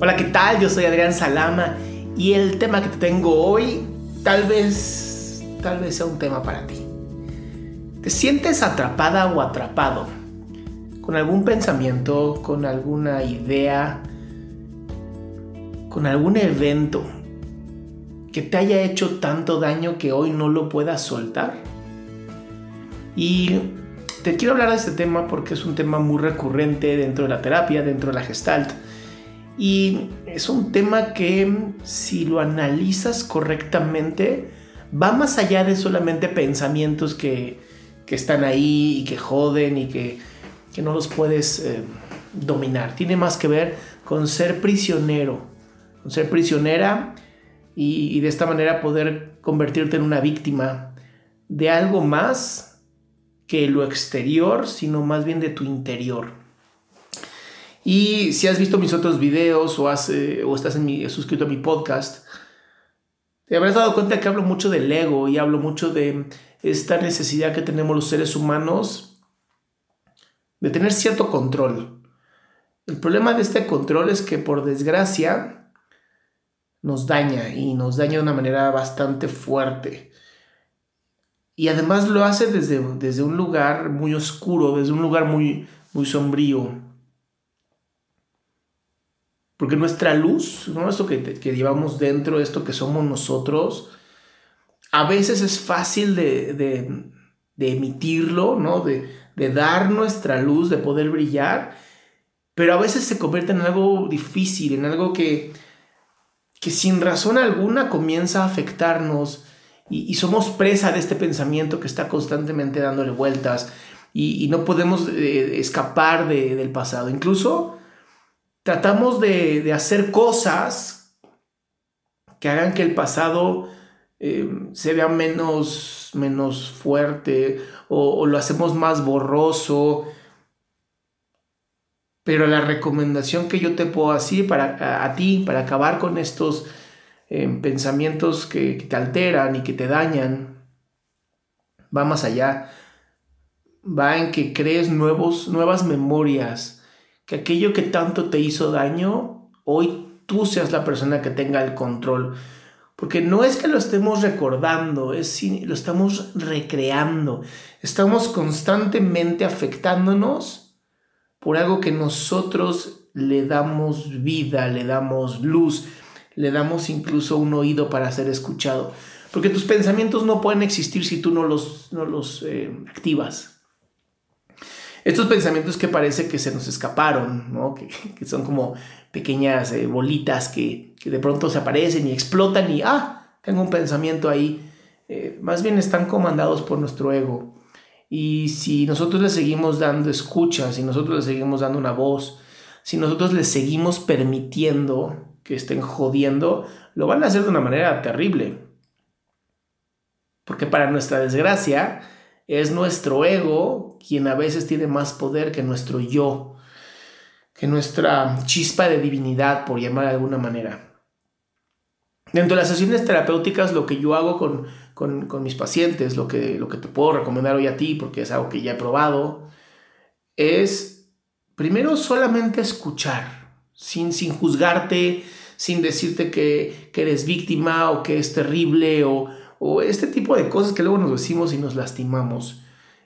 Hola, ¿qué tal? Yo soy Adrián Salama y el tema que te tengo hoy tal vez, tal vez sea un tema para ti. ¿Te sientes atrapada o atrapado con algún pensamiento, con alguna idea, con algún evento que te haya hecho tanto daño que hoy no lo puedas soltar? Y te quiero hablar de este tema porque es un tema muy recurrente dentro de la terapia, dentro de la gestalt y es un tema que si lo analizas correctamente, va más allá de solamente pensamientos que, están ahí y que joden y que, no los puedes eh, dominar. Tiene más que ver con ser prisionero, con ser prisionera y de esta manera poder convertirte en una víctima de algo más que lo exterior, sino más bien de tu interior. Y si has visto mis otros videos o, has, eh, estás en mi, suscrito a mi podcast, te habrás dado cuenta que hablo mucho del ego y hablo mucho de esta necesidad que tenemos los seres humanos de tener cierto control. El problema de este control es que por desgracia nos daña y nos daña de una manera bastante fuerte. Y además lo hace desde, desde un lugar muy oscuro, desde un lugar muy, muy sombrío. Porque nuestra luz, ¿no? esto que, que llevamos dentro, esto que somos nosotros, a veces es fácil de, de, emitirlo, ¿no? De, de, dar nuestra luz, de poder brillar, pero a veces se convierte en algo difícil, en algo que, que sin razón alguna comienza a afectarnos y, somos presa de este pensamiento que está constantemente dándole vueltas y, no podemos eh, escapar del pasado. Incluso tratamos de, hacer cosas que hagan que el pasado eh, se vea menos, menos fuerte o, lo hacemos más borroso. Pero la recomendación que yo te puedo decir para, a, ti, para acabar con estos eh, pensamientos que, que te alteran y que te dañan, va más allá. Va en que crees nuevos, nuevas memorias que aquello que tanto te hizo daño, hoy tú seas la persona que tenga el control. Porque no es que lo estemos recordando, es lo estamos recreando. Estamos constantemente afectándonos por algo que nosotros le damos vida, le damos luz, le damos incluso un oído para ser escuchado. Porque tus pensamientos no pueden existir si tú no los, no los eh, activas. Estos pensamientos que parece que se nos escaparon, ¿no? que, son como pequeñas eh, bolitas que, de pronto se aparecen y explotan y, ah, tengo un pensamiento ahí. Eh, más bien están comandados por nuestro ego. Y si nosotros le seguimos dando escucha, si nosotros le seguimos dando una voz, si nosotros le seguimos permitiendo que estén jodiendo, lo van a hacer de una manera terrible. Porque para nuestra desgracia, es nuestro ego quien a veces tiene más poder que nuestro yo, que nuestra chispa de divinidad, por llamar de alguna manera. Dentro de las sesiones terapéuticas, lo que yo hago con, con, mis pacientes, lo que, lo que te puedo recomendar hoy a ti, porque es algo que ya he probado, es primero solamente escuchar, sin, sin juzgarte, sin decirte que, que eres víctima o que es terrible o, o este tipo de cosas que luego nos decimos y nos lastimamos.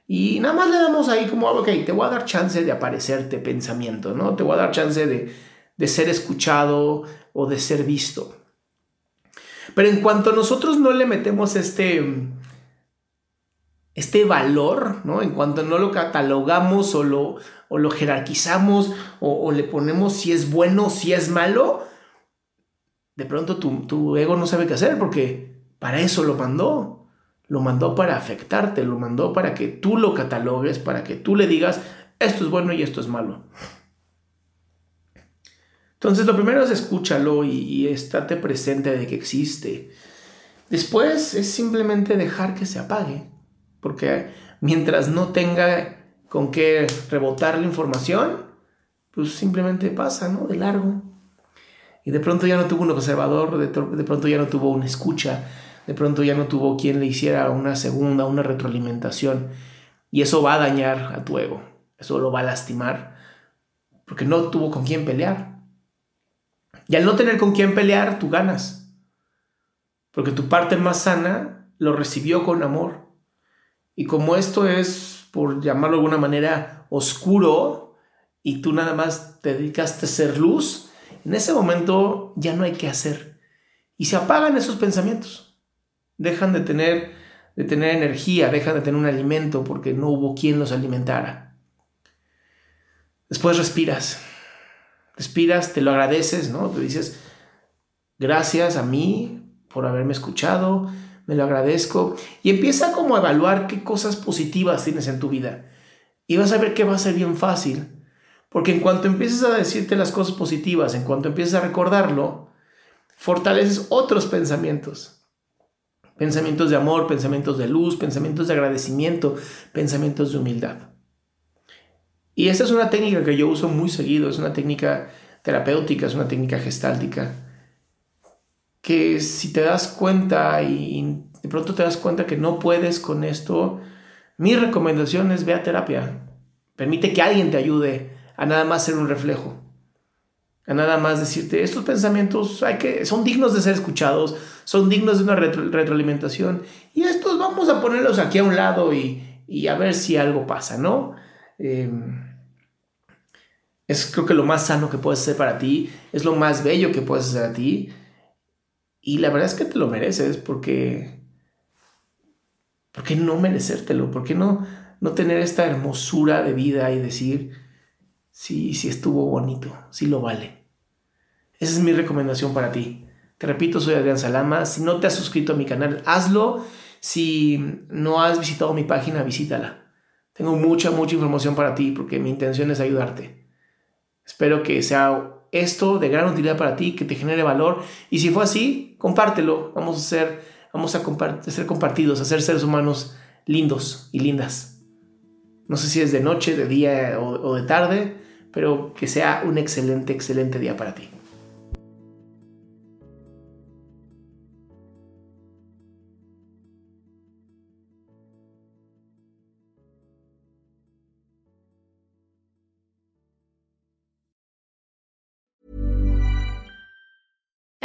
Y nada más le damos ahí como, ok, te voy a dar chance de aparecerte pensamiento, ¿no? Te voy a dar chance de, de ser escuchado o de ser visto. Pero en cuanto nosotros no le metemos este, este valor, ¿no? En cuanto no lo catalogamos o lo, o lo jerarquizamos o, o, le ponemos si es bueno o si es malo, de pronto tu, tu ego no sabe qué hacer porque para eso lo mandó. Lo mandó para afectarte, lo mandó para que tú lo catalogues, para que tú le digas, esto es bueno y esto es malo. Entonces lo primero es escúchalo y, y presente de que existe. Después es simplemente dejar que se apague, porque mientras no tenga con qué rebotar la información, pues simplemente pasa, ¿no? De largo. Y de pronto ya no tuvo un observador, de pronto ya no tuvo una escucha, de pronto ya no tuvo quien le hiciera una segunda, una retroalimentación. Y eso va a dañar a tu ego, eso lo va a lastimar, porque no tuvo con quién pelear. Y al no tener con quién pelear, tú ganas, porque tu parte más sana lo recibió con amor. Y como esto es, por llamarlo de alguna manera, oscuro, y tú nada más te dedicaste a ser luz, en ese momento ya no hay que hacer. Y se apagan esos pensamientos. Dejan de tener, de tener energía, dejan de tener un alimento porque no hubo quien los alimentara. Después respiras. Respiras, te lo agradeces, ¿no? Te dices, gracias a mí por haberme escuchado, me lo agradezco. Y empieza como a evaluar qué cosas positivas tienes en tu vida. Y vas a ver que va a ser bien fácil porque en cuanto empieces a decirte las cosas positivas, en cuanto empieces a recordarlo, fortaleces otros pensamientos. Pensamientos de amor, pensamientos de luz, pensamientos de agradecimiento, pensamientos de humildad. Y esta es una técnica que yo uso muy seguido, es una técnica terapéutica, es una técnica gestáltica, que si te das cuenta y de pronto te das cuenta que no puedes con esto, mi recomendación es ve a terapia. Permite que alguien te ayude a nada más ser un reflejo, a nada más decirte, estos pensamientos hay que, son dignos de ser escuchados, son dignos de una retroalimentación, y estos vamos a ponerlos aquí a un lado y, a ver si algo pasa, ¿no? Em, es creo que lo más sano que puedes hacer para ti, es lo más bello que puedes hacer a ti, y la verdad es que te lo mereces porque... ¿Por qué no merecértelo? ¿Por qué no, no tener esta hermosura de vida y decir, sí, sí estuvo bonito, sí lo vale. Esa es mi recomendación para ti. Te repito, soy Adrián Salama. Si no te has suscrito a mi canal, hazlo. Si no has visitado mi página, visítala. Tengo mucha, mucha información para ti porque mi intención es ayudarte. Espero que sea esto de gran utilidad para ti, que te genere valor. Y si fue así, compártelo. Vamos a ser, vamos a, ser compartidos, a ser seres humanos lindos y lindas. No sé si es de noche, de día o de tarde pero que sea un excelente, excelente día para ti.